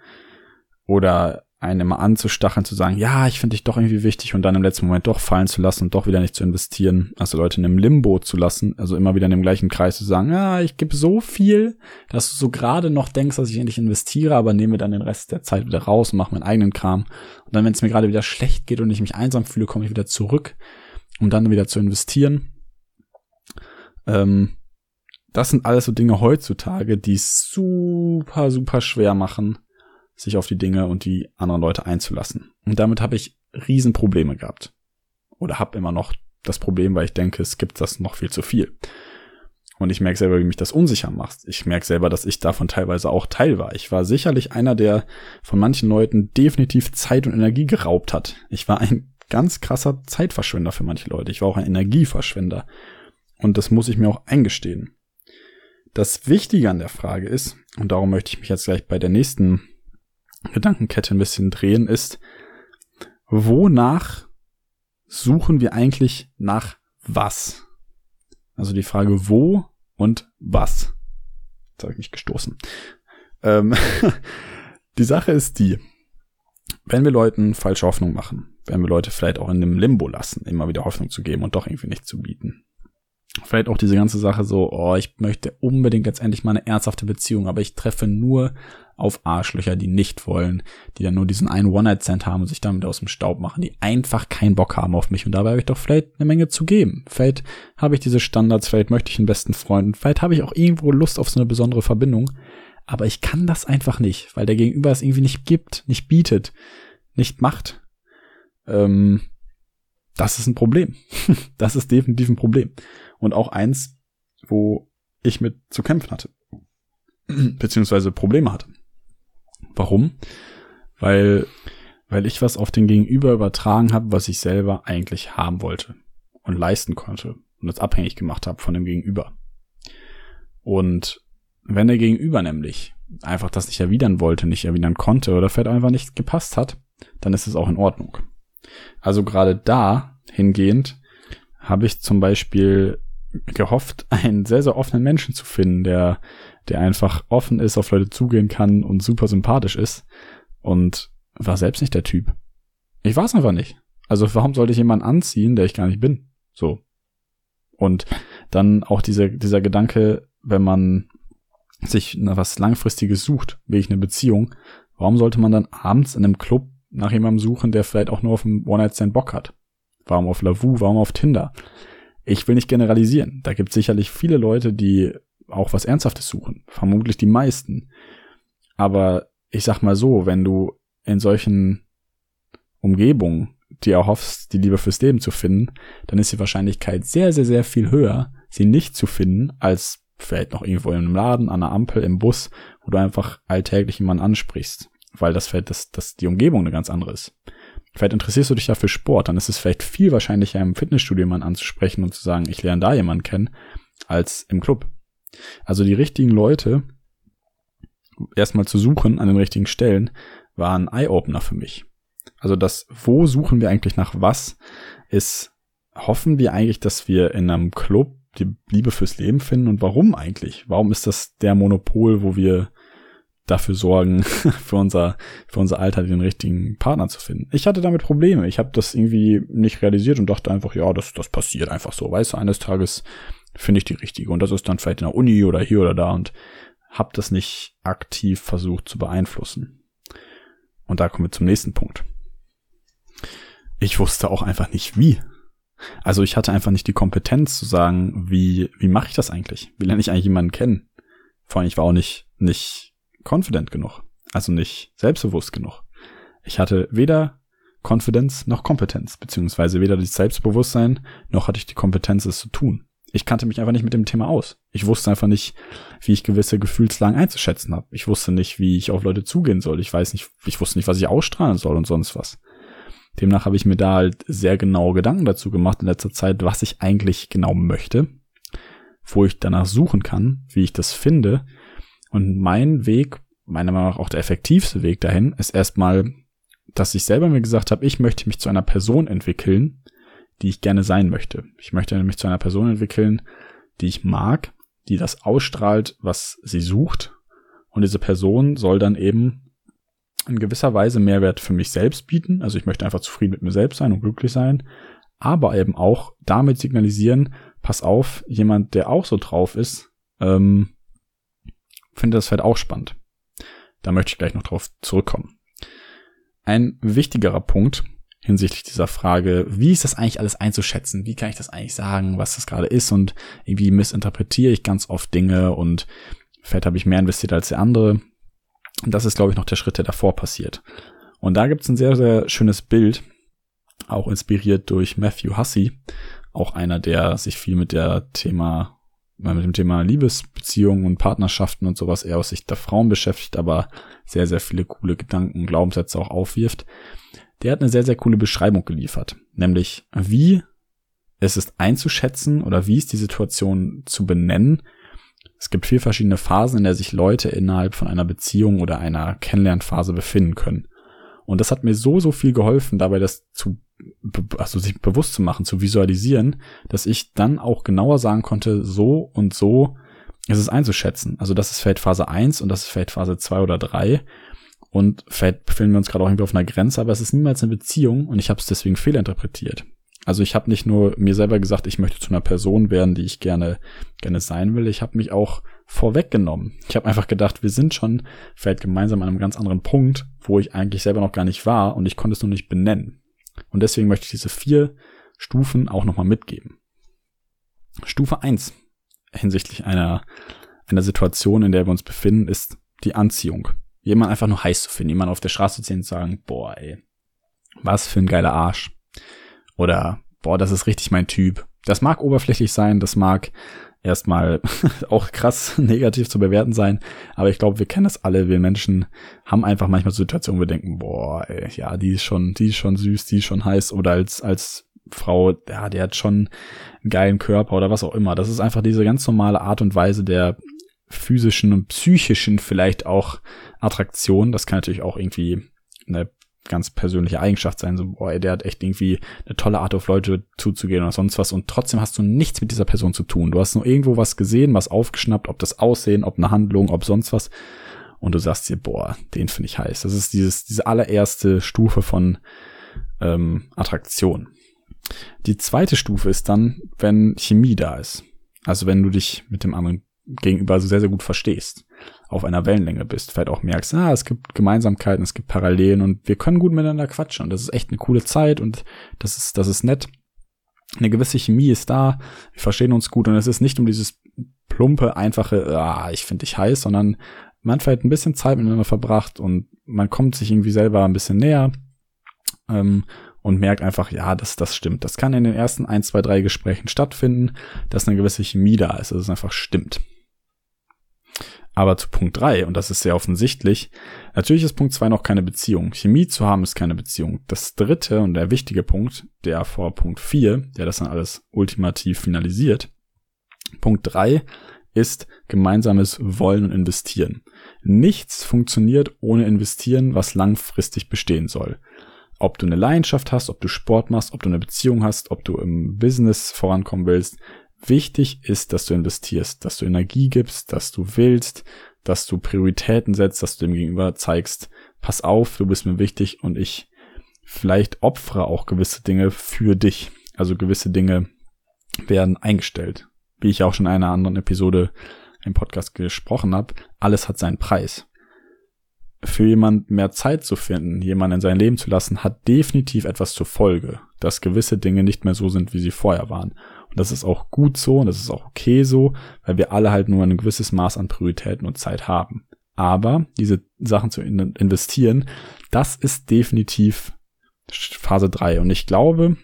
Oder einen immer anzustacheln, zu sagen, ja, ich finde dich doch irgendwie wichtig und dann im letzten Moment doch fallen zu lassen und doch wieder nicht zu investieren. Also Leute in einem Limbo zu lassen, also immer wieder in dem gleichen Kreis zu sagen, ja, ich gebe so viel, dass du so gerade noch denkst, dass ich endlich investiere, aber nehme dann den Rest der Zeit wieder raus und mache meinen eigenen Kram. Und dann, wenn es mir gerade wieder schlecht geht und ich mich einsam fühle, komme ich wieder zurück, um dann wieder zu investieren. Ähm, das sind alles so Dinge heutzutage, die es super, super schwer machen, sich auf die Dinge und die anderen Leute einzulassen. Und damit habe ich Riesenprobleme gehabt. Oder habe immer noch das Problem, weil ich denke, es gibt das noch viel zu viel. Und ich merke selber, wie mich das unsicher macht. Ich merke selber, dass ich davon teilweise auch Teil war. Ich war sicherlich einer, der von manchen Leuten definitiv Zeit und Energie geraubt hat. Ich war ein ganz krasser Zeitverschwender für manche Leute. Ich war auch ein Energieverschwender. Und das muss ich mir auch eingestehen. Das Wichtige an der Frage ist, und darum möchte ich mich jetzt gleich bei der nächsten Gedankenkette ein bisschen drehen, ist, wonach suchen wir eigentlich nach was? Also die Frage wo und was. Jetzt habe ich mich gestoßen. Ähm, die Sache ist die, wenn wir Leuten falsche Hoffnung machen, wenn wir Leute vielleicht auch in einem Limbo lassen, immer wieder Hoffnung zu geben und doch irgendwie nicht zu bieten. Vielleicht auch diese ganze Sache so, oh, ich möchte unbedingt jetzt endlich mal eine ernsthafte Beziehung, aber ich treffe nur auf Arschlöcher, die nicht wollen, die dann nur diesen einen One-Night-Stand haben und sich damit aus dem Staub machen, die einfach keinen Bock haben auf mich und dabei habe ich doch vielleicht eine Menge zu geben. Vielleicht habe ich diese Standards, vielleicht möchte ich einen besten Freund, vielleicht habe ich auch irgendwo Lust auf so eine besondere Verbindung, aber ich kann das einfach nicht, weil der Gegenüber es irgendwie nicht gibt, nicht bietet, nicht macht. Ähm, das ist ein Problem. das ist definitiv ein Problem. Und auch eins, wo ich mit zu kämpfen hatte. Beziehungsweise Probleme hatte. Warum? Weil, weil ich was auf den Gegenüber übertragen habe, was ich selber eigentlich haben wollte und leisten konnte und das abhängig gemacht habe von dem Gegenüber. Und wenn der Gegenüber nämlich einfach das nicht erwidern wollte, nicht erwidern konnte oder vielleicht einfach nicht gepasst hat, dann ist es auch in Ordnung. Also gerade da hingehend habe ich zum Beispiel gehofft, einen sehr, sehr offenen Menschen zu finden, der der einfach offen ist, auf Leute zugehen kann und super sympathisch ist. Und war selbst nicht der Typ. Ich war es einfach nicht. Also warum sollte ich jemanden anziehen, der ich gar nicht bin? So. Und dann auch diese, dieser Gedanke, wenn man sich was Langfristiges sucht, wie ich eine Beziehung, warum sollte man dann abends in einem Club nach jemandem suchen, der vielleicht auch nur auf einen One-Night-Stand Bock hat? Warum auf Lavu? Warum auf Tinder? Ich will nicht generalisieren. Da gibt es sicherlich viele Leute, die auch was Ernsthaftes suchen. Vermutlich die meisten. Aber ich sag mal so, wenn du in solchen Umgebungen dir erhoffst, die Liebe fürs Leben zu finden, dann ist die Wahrscheinlichkeit sehr, sehr, sehr viel höher, sie nicht zu finden, als vielleicht noch irgendwo in einem Laden, an einer Ampel, im Bus, wo du einfach alltäglich jemanden ansprichst, weil das vielleicht das, das die Umgebung eine ganz andere ist. Vielleicht interessierst du dich ja für Sport, dann ist es vielleicht viel wahrscheinlicher, im Fitnessstudio jemanden anzusprechen und zu sagen, ich lerne da jemanden kennen, als im Club. Also die richtigen Leute erstmal zu suchen an den richtigen Stellen war ein Eye-Opener für mich. Also das, wo suchen wir eigentlich nach was, ist, hoffen wir eigentlich, dass wir in einem Club die Liebe fürs Leben finden und warum eigentlich? Warum ist das der Monopol, wo wir dafür sorgen, für unser, für unser Alter den richtigen Partner zu finden. Ich hatte damit Probleme. Ich habe das irgendwie nicht realisiert und dachte einfach, ja, das, das passiert einfach so. Weißt du, eines Tages finde ich die richtige. Und das ist dann vielleicht in der Uni oder hier oder da und habe das nicht aktiv versucht zu beeinflussen. Und da kommen wir zum nächsten Punkt. Ich wusste auch einfach nicht wie. Also ich hatte einfach nicht die Kompetenz zu sagen, wie, wie mache ich das eigentlich? Wie lerne ich eigentlich jemanden kennen? Vor allem, ich war auch nicht, nicht confident genug. Also nicht selbstbewusst genug. Ich hatte weder Konfidenz noch Kompetenz, beziehungsweise weder das Selbstbewusstsein noch hatte ich die Kompetenz, es zu tun. Ich kannte mich einfach nicht mit dem Thema aus. Ich wusste einfach nicht, wie ich gewisse Gefühlslagen einzuschätzen habe. Ich wusste nicht, wie ich auf Leute zugehen soll. Ich weiß nicht, ich wusste nicht, was ich ausstrahlen soll und sonst was. Demnach habe ich mir da halt sehr genaue Gedanken dazu gemacht in letzter Zeit, was ich eigentlich genau möchte, wo ich danach suchen kann, wie ich das finde. Und mein Weg, meiner Meinung nach auch der effektivste Weg dahin, ist erstmal, dass ich selber mir gesagt habe, ich möchte mich zu einer Person entwickeln, die ich gerne sein möchte. Ich möchte mich zu einer Person entwickeln, die ich mag, die das ausstrahlt, was sie sucht. Und diese Person soll dann eben in gewisser Weise Mehrwert für mich selbst bieten. Also ich möchte einfach zufrieden mit mir selbst sein und glücklich sein, aber eben auch damit signalisieren, pass auf, jemand, der auch so drauf ist, ähm, finde das Feld auch spannend. Da möchte ich gleich noch drauf zurückkommen. Ein wichtigerer Punkt hinsichtlich dieser Frage, wie ist das eigentlich alles einzuschätzen? Wie kann ich das eigentlich sagen, was das gerade ist? Und irgendwie missinterpretiere ich ganz oft Dinge und vielleicht habe ich mehr investiert als der andere. Und das ist, glaube ich, noch der Schritt, der davor passiert. Und da gibt es ein sehr, sehr schönes Bild, auch inspiriert durch Matthew Hussey, auch einer, der sich viel mit der Thema, mit dem Thema Liebesbeziehungen und Partnerschaften und sowas eher aus Sicht der Frauen beschäftigt, aber sehr, sehr viele coole Gedanken, Glaubenssätze auch aufwirft. Der hat eine sehr, sehr coole Beschreibung geliefert, nämlich wie es ist einzuschätzen oder wie ist die Situation zu benennen, es gibt vier verschiedene Phasen, in der sich Leute innerhalb von einer Beziehung oder einer Kennenlernphase befinden können. Und das hat mir so, so viel geholfen, dabei das zu, also sich bewusst zu machen, zu visualisieren, dass ich dann auch genauer sagen konnte, so und so ist es einzuschätzen. Also das ist Feldphase 1 und das ist Feldphase 2 oder 3. Und vielleicht befinden wir uns gerade auch irgendwie auf einer Grenze, aber es ist niemals eine Beziehung und ich habe es deswegen fehlinterpretiert. Also ich habe nicht nur mir selber gesagt, ich möchte zu einer Person werden, die ich gerne gerne sein will. Ich habe mich auch vorweggenommen. Ich habe einfach gedacht, wir sind schon vielleicht gemeinsam an einem ganz anderen Punkt, wo ich eigentlich selber noch gar nicht war und ich konnte es nur nicht benennen. Und deswegen möchte ich diese vier Stufen auch nochmal mitgeben. Stufe eins hinsichtlich einer, einer Situation, in der wir uns befinden, ist die Anziehung. Jemand einfach nur heiß zu finden, jemand auf der Straße zu sehen und sagen, boah, ey, was für ein geiler Arsch. Oder, boah, das ist richtig mein Typ. Das mag oberflächlich sein, das mag erstmal auch krass negativ zu bewerten sein, aber ich glaube, wir kennen das alle. Wir Menschen haben einfach manchmal Situationen, wo wir denken, boah, ey, ja, die ist schon, die ist schon süß, die ist schon heiß oder als, als Frau, ja, der hat schon einen geilen Körper oder was auch immer. Das ist einfach diese ganz normale Art und Weise der physischen und psychischen vielleicht auch Attraktion. Das kann natürlich auch irgendwie eine ganz persönliche Eigenschaft sein, so, boah, der hat echt irgendwie eine tolle Art auf Leute zuzugehen oder sonst was und trotzdem hast du nichts mit dieser Person zu tun. Du hast nur irgendwo was gesehen, was aufgeschnappt, ob das Aussehen, ob eine Handlung, ob sonst was und du sagst dir, boah, den finde ich heiß. Das ist dieses, diese allererste Stufe von ähm, Attraktion. Die zweite Stufe ist dann, wenn Chemie da ist. Also wenn du dich mit dem anderen gegenüber so sehr, sehr gut verstehst auf einer Wellenlänge bist, vielleicht auch merkst, ah, es gibt Gemeinsamkeiten, es gibt Parallelen und wir können gut miteinander quatschen und das ist echt eine coole Zeit und das ist, das ist nett. Eine gewisse Chemie ist da, wir verstehen uns gut und es ist nicht um dieses plumpe, einfache, ah, ich finde dich heiß, sondern man hat ein bisschen Zeit miteinander verbracht und man kommt sich irgendwie selber ein bisschen näher ähm, und merkt einfach, ja, das, das stimmt. Das kann in den ersten ein, zwei, drei Gesprächen stattfinden, dass eine gewisse Chemie da ist, dass es einfach stimmt. Aber zu Punkt drei und das ist sehr offensichtlich, natürlich ist Punkt zwei noch keine Beziehung. Chemie zu haben ist keine Beziehung. Das dritte und der wichtige Punkt, der vor Punkt vier, der das dann alles ultimativ finalisiert, Punkt drei ist gemeinsames Wollen und Investieren. Nichts funktioniert ohne Investieren, was langfristig bestehen soll. Ob du eine Leidenschaft hast, ob du Sport machst, ob du eine Beziehung hast, ob du im Business vorankommen willst, Wichtig ist, dass du investierst, dass du Energie gibst, dass du willst, dass du Prioritäten setzt, dass du dem Gegenüber zeigst, pass auf, du bist mir wichtig und ich vielleicht opfere auch gewisse Dinge für dich. Also gewisse Dinge werden eingestellt. Wie ich auch schon in einer anderen Episode im Podcast gesprochen habe, alles hat seinen Preis. Für jemand mehr Zeit zu finden, jemanden in sein Leben zu lassen, hat definitiv etwas zur Folge, dass gewisse Dinge nicht mehr so sind, wie sie vorher waren. Und das ist auch gut so und das ist auch okay so, weil wir alle halt nur ein gewisses Maß an Prioritäten und Zeit haben. Aber diese Sachen zu investieren, das ist definitiv Phase 3. Und ich glaube,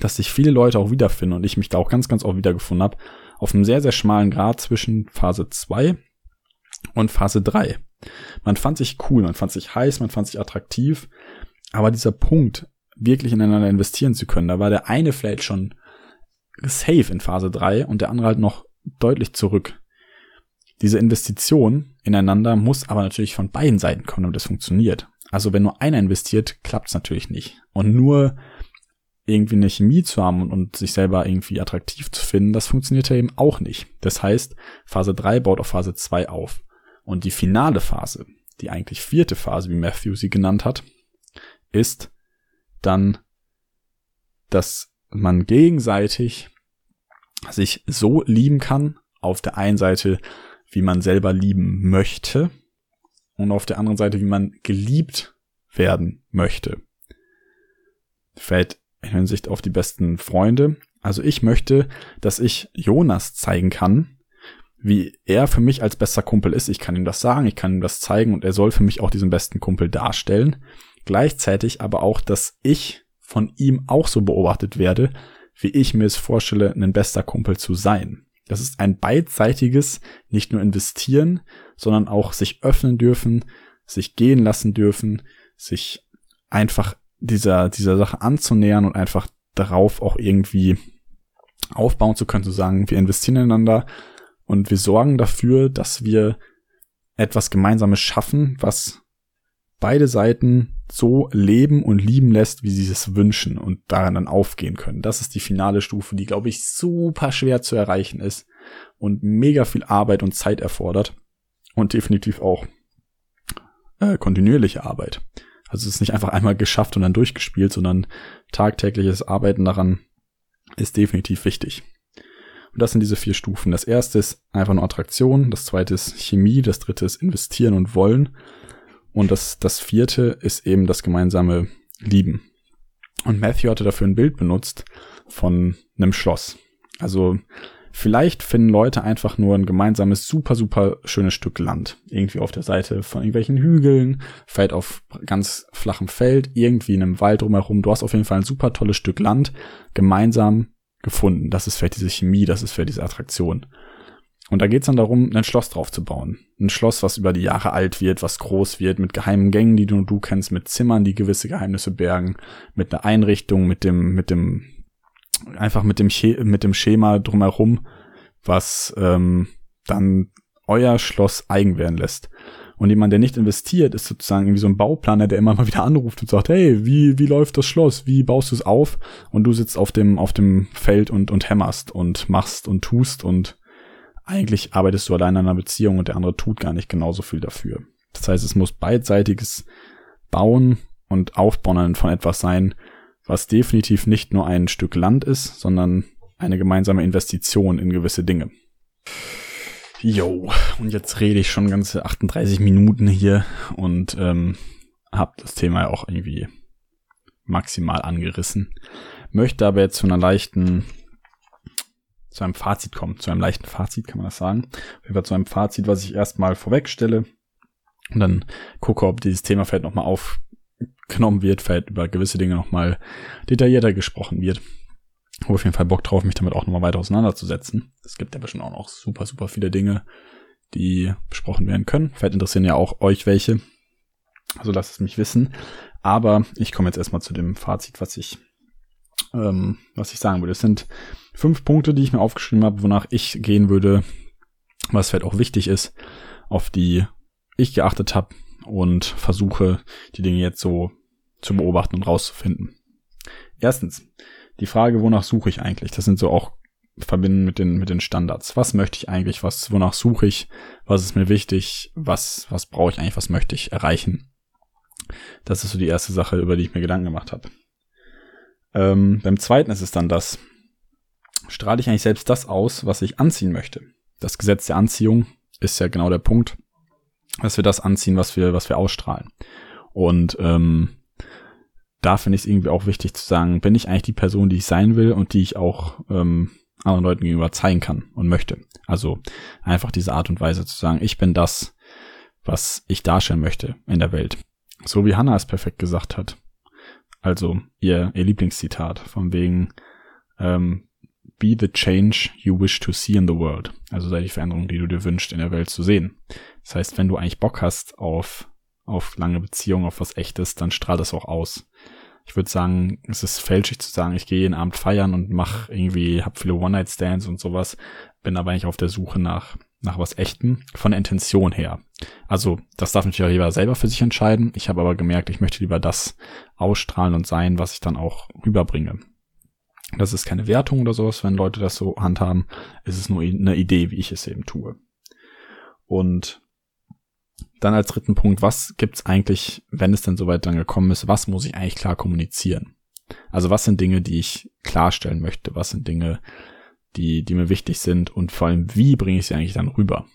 dass sich viele Leute auch wiederfinden und ich mich da auch ganz, ganz oft wiedergefunden habe, auf einem sehr, sehr schmalen Grad zwischen Phase 2 und Phase 3. Man fand sich cool, man fand sich heiß, man fand sich attraktiv, aber dieser Punkt, wirklich ineinander investieren zu können, da war der eine vielleicht schon safe in Phase 3 und der andere halt noch deutlich zurück. Diese Investition ineinander muss aber natürlich von beiden Seiten kommen, damit es funktioniert. Also wenn nur einer investiert, klappt es natürlich nicht. Und nur irgendwie eine Chemie zu haben und, und, sich selber irgendwie attraktiv zu finden, das funktioniert ja eben auch nicht. Das heißt, Phase 3 baut auf Phase 2 auf. Und die finale Phase, die eigentlich vierte Phase, wie Matthew sie genannt hat, ist dann, dass man gegenseitig sich so lieben kann, auf der einen Seite, wie man selber lieben möchte, und auf der anderen Seite, wie man geliebt werden möchte. Fällt in Hinsicht auf die besten Freunde. Also ich möchte, dass ich Jonas zeigen kann, wie er für mich als bester Kumpel ist. Ich kann ihm das sagen, ich kann ihm das zeigen und er soll für mich auch diesen besten Kumpel darstellen. Gleichzeitig aber auch, dass ich von ihm auch so beobachtet werde, wie ich mir es vorstelle, ein bester Kumpel zu sein. Das ist ein beidseitiges, nicht nur investieren, sondern auch sich öffnen dürfen, sich gehen lassen dürfen, sich einfach dieser, dieser Sache anzunähern und einfach darauf auch irgendwie aufbauen zu können, zu sagen, wir investieren ineinander und wir sorgen dafür, dass wir etwas Gemeinsames schaffen, was beide Seiten so leben und lieben lässt, wie sie es wünschen und daran dann aufgehen können. Das ist die finale Stufe, die, glaube ich, super schwer zu erreichen ist und mega viel Arbeit und Zeit erfordert und definitiv auch äh, kontinuierliche Arbeit. Also es ist nicht einfach einmal geschafft und dann durchgespielt, sondern tagtägliches Arbeiten daran ist definitiv wichtig. Und das sind diese vier Stufen. Das erste ist einfach nur Attraktion, das zweite ist Chemie, das dritte ist Investieren und Wollen und das, das vierte ist eben das gemeinsame Lieben. Und Matthew hatte dafür ein Bild benutzt von einem Schloss. Also vielleicht finden Leute einfach nur ein gemeinsames, super, super schönes Stück Land. Irgendwie auf der Seite von irgendwelchen Hügeln, vielleicht auf ganz flachem Feld, irgendwie in einem Wald drumherum. Du hast auf jeden Fall ein super tolles Stück Land gemeinsam gefunden. Das ist vielleicht diese Chemie, das ist vielleicht diese Attraktion. Und da geht's dann darum, ein Schloss drauf zu bauen. Ein Schloss, was über die Jahre alt wird, was groß wird, mit geheimen Gängen, die du du kennst, mit Zimmern, die gewisse Geheimnisse bergen, mit einer Einrichtung, mit dem, mit dem, einfach mit dem, mit dem Schema drumherum, was ähm, dann euer Schloss eigen werden lässt. Und jemand, der nicht investiert, ist sozusagen irgendwie so ein Bauplaner, der immer mal wieder anruft und sagt, hey, wie, wie läuft das Schloss? Wie baust du es auf? Und du sitzt auf dem, auf dem Feld und, und hämmerst und machst und tust und eigentlich arbeitest du allein an einer Beziehung und der andere tut gar nicht genauso viel dafür. Das heißt, es muss beidseitiges Bauen und Aufbauen von etwas sein, was definitiv nicht nur ein Stück Land ist, sondern eine gemeinsame Investition in gewisse Dinge. Jo, und jetzt rede ich schon ganze 38 Minuten hier und ähm, habe das Thema ja auch irgendwie maximal angerissen. Möchte aber jetzt zu einer leichten zu einem Fazit kommen, zu einem leichten Fazit kann man das sagen. Auf jeden Fall zu einem Fazit, was ich erstmal vorwegstelle und dann gucke, ob dieses Thema vielleicht nochmal aufgenommen wird, vielleicht über gewisse Dinge nochmal detaillierter gesprochen wird. Habe auf jeden Fall Bock drauf, mich damit auch nochmal weiter auseinanderzusetzen. Es gibt ja bestimmt auch noch super, super viele Dinge, die besprochen werden können. Vielleicht interessieren ja auch euch welche. Also lasst es mich wissen. Aber ich komme jetzt erstmal zu dem Fazit, was ich, ähm, was ich sagen würde. Es sind fünf Punkte, die ich mir aufgeschrieben habe, wonach ich gehen würde, was vielleicht auch wichtig ist, auf die ich geachtet habe und versuche, die Dinge jetzt so zu beobachten und rauszufinden. Erstens, die Frage, wonach suche ich eigentlich? Das sind so auch verbinden mit den, mit den Standards. Was möchte ich eigentlich? Was, wonach suche ich? Was ist mir wichtig? Was, was brauche ich eigentlich? Was möchte ich erreichen? Das ist so die erste Sache, über die ich mir Gedanken gemacht habe. Ähm, beim zweiten ist es dann das, strahle ich eigentlich selbst das aus, was ich anziehen möchte? Das Gesetz der Anziehung ist ja genau der Punkt, dass wir das anziehen, was wir, was wir ausstrahlen. Und ähm, da finde ich es irgendwie auch wichtig zu sagen, bin ich eigentlich die Person, die ich sein will und die ich auch ähm, anderen Leuten gegenüber zeigen kann und möchte. Also einfach diese Art und Weise zu sagen, ich bin das, was ich darstellen möchte in der Welt. So wie Hannah es perfekt gesagt hat. Also ihr, ihr Lieblingszitat von wegen ähm, Be the change you wish to see in the world. Also sei die Veränderung, die du dir wünschst, in der Welt zu sehen. Das heißt, wenn du eigentlich Bock hast auf, auf lange Beziehungen, auf was echtes, dann strahlt es auch aus ich würde sagen, es ist fälschlich zu sagen, ich gehe jeden Abend feiern und mache irgendwie, hab viele One-Night-Stands und sowas, bin aber eigentlich auf der Suche nach, nach was Echten, von der Intention her. Also, das darf natürlich auch jeder selber für sich entscheiden. Ich habe aber gemerkt, ich möchte lieber das ausstrahlen und sein, was ich dann auch rüberbringe. Das ist keine Wertung oder sowas, wenn Leute das so handhaben. Es ist nur eine Idee, wie ich es eben tue. Und dann als dritten Punkt, was gibt's eigentlich, wenn es denn soweit dann gekommen ist, was muss ich eigentlich klar kommunizieren? Also was sind Dinge, die ich klarstellen möchte? Was sind Dinge, die, die mir wichtig sind? Und vor allem, wie bringe ich sie eigentlich dann rüber?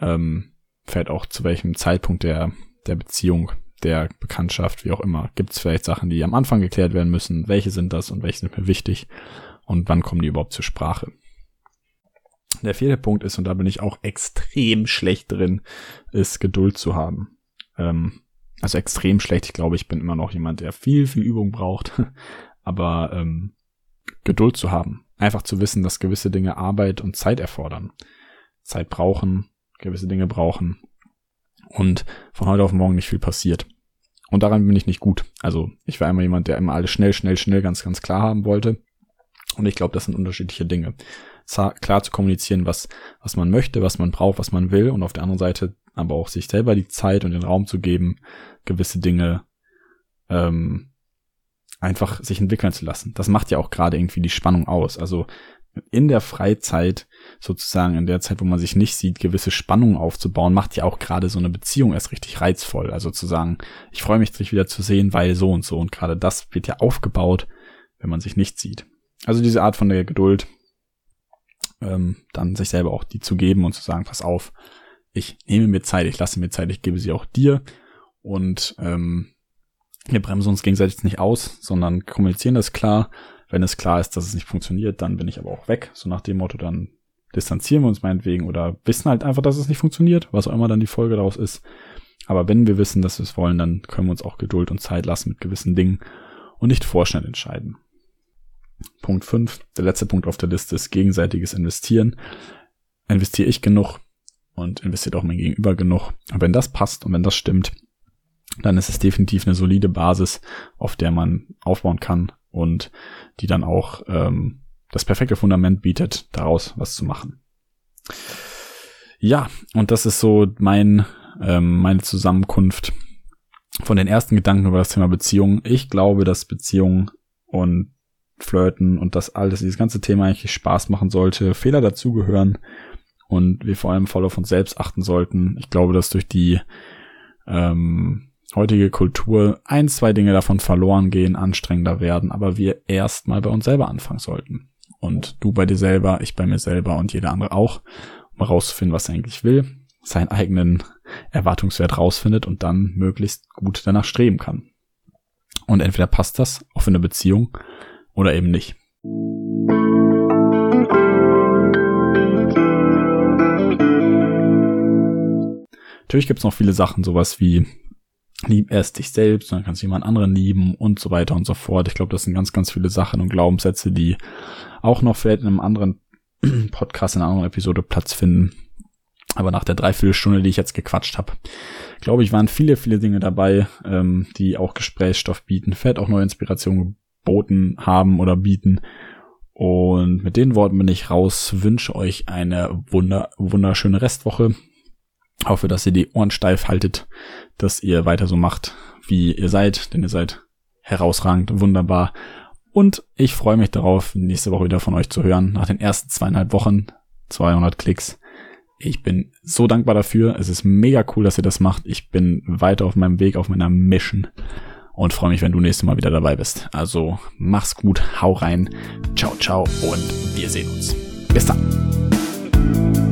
Ähm, fällt auch zu welchem Zeitpunkt der, der Beziehung, der Bekanntschaft, wie auch immer. Gibt es vielleicht Sachen, die am Anfang geklärt werden müssen? Welche sind das und welche sind mir wichtig? Und wann kommen die überhaupt zur Sprache? Der vierte Punkt ist, und da bin ich auch extrem schlecht drin, ist Geduld zu haben. Ähm, also extrem schlecht. Ich glaube, ich bin immer noch jemand, der viel, viel Übung braucht. Aber ähm, Geduld zu haben. Einfach zu wissen, dass gewisse Dinge Arbeit und Zeit erfordern. Zeit brauchen, gewisse Dinge brauchen. Und von heute auf morgen nicht viel passiert. Und daran bin ich nicht gut. Also ich war immer jemand, der immer alles schnell, schnell, schnell ganz, ganz klar haben wollte. Und ich glaube, das sind unterschiedliche Dinge klar zu kommunizieren, was, was man möchte, was man braucht, was man will und auf der anderen Seite aber auch sich selber die Zeit und den Raum zu geben, gewisse Dinge ähm, einfach sich entwickeln zu lassen. Das macht ja auch gerade irgendwie die Spannung aus. Also in der Freizeit, sozusagen in der Zeit, wo man sich nicht sieht, gewisse Spannungen aufzubauen, macht ja auch gerade so eine Beziehung erst richtig reizvoll. Also zu sagen, ich freue mich, dich wieder zu sehen, weil so und so. Und gerade das wird ja aufgebaut, wenn man sich nicht sieht. Also diese Art von der Geduld, ähm, dann sich selber auch die zu geben und zu sagen, pass auf, ich nehme mir Zeit, ich lasse mir Zeit, ich gebe sie auch dir und ähm, wir bremsen uns gegenseitig nicht aus, sondern kommunizieren das klar. Wenn es klar ist, dass es nicht funktioniert, dann bin ich aber auch weg. So nach dem Motto, dann distanzieren wir uns meinetwegen oder wissen halt einfach, dass es nicht funktioniert, was auch immer dann die Folge daraus ist. Aber wenn wir wissen, dass wir es wollen, dann können wir uns auch Geduld und Zeit lassen mit gewissen Dingen und nicht vorschnell entscheiden. Punkt 5, der letzte Punkt auf der Liste ist gegenseitiges Investieren. Investiere ich genug und investiert auch mein Gegenüber genug. Und wenn das passt und wenn das stimmt, dann ist es definitiv eine solide Basis, auf der man aufbauen kann und die dann auch ähm, das perfekte Fundament bietet, daraus was zu machen. Ja, und das ist so mein ähm, meine Zusammenkunft von den ersten Gedanken über das Thema Beziehung. Ich glaube, dass Beziehung und Flirten und das alles, dieses ganze Thema eigentlich Spaß machen sollte, Fehler dazugehören und wir vor allem voll auf uns selbst achten sollten. Ich glaube, dass durch die ähm, heutige Kultur ein, zwei Dinge davon verloren gehen, anstrengender werden, aber wir erstmal bei uns selber anfangen sollten. Und du bei dir selber, ich bei mir selber und jeder andere auch, um herauszufinden, was er eigentlich will, seinen eigenen Erwartungswert rausfindet und dann möglichst gut danach streben kann. Und entweder passt das für eine Beziehung oder eben nicht. Natürlich gibt's noch viele Sachen, sowas wie lieb erst dich selbst, dann kannst du jemand anderen lieben und so weiter und so fort. Ich glaube, das sind ganz, ganz viele Sachen und Glaubenssätze, die auch noch vielleicht in einem anderen Podcast, in einer anderen Episode Platz finden. Aber nach der Dreiviertelstunde, die ich jetzt gequatscht habe, glaube ich, waren viele, viele Dinge dabei, ähm, die auch Gesprächsstoff bieten, vielleicht auch neue Inspirationen boten haben oder bieten. Und mit den Worten bin ich raus, wünsche euch eine wunder, wunderschöne Restwoche. Hoffe, dass ihr die Ohren steif haltet, dass ihr weiter so macht, wie ihr seid, denn ihr seid herausragend, wunderbar. Und ich freue mich darauf, nächste Woche wieder von euch zu hören. Nach den ersten zweieinhalb Wochen, 200 Klicks. Ich bin so dankbar dafür. Es ist mega cool, dass ihr das macht. Ich bin weiter auf meinem Weg, auf meiner Mission und freue mich, wenn du nächstes Mal wieder dabei bist. Also mach's gut, hau rein, ciao, ciao und wir sehen uns. Bis dann.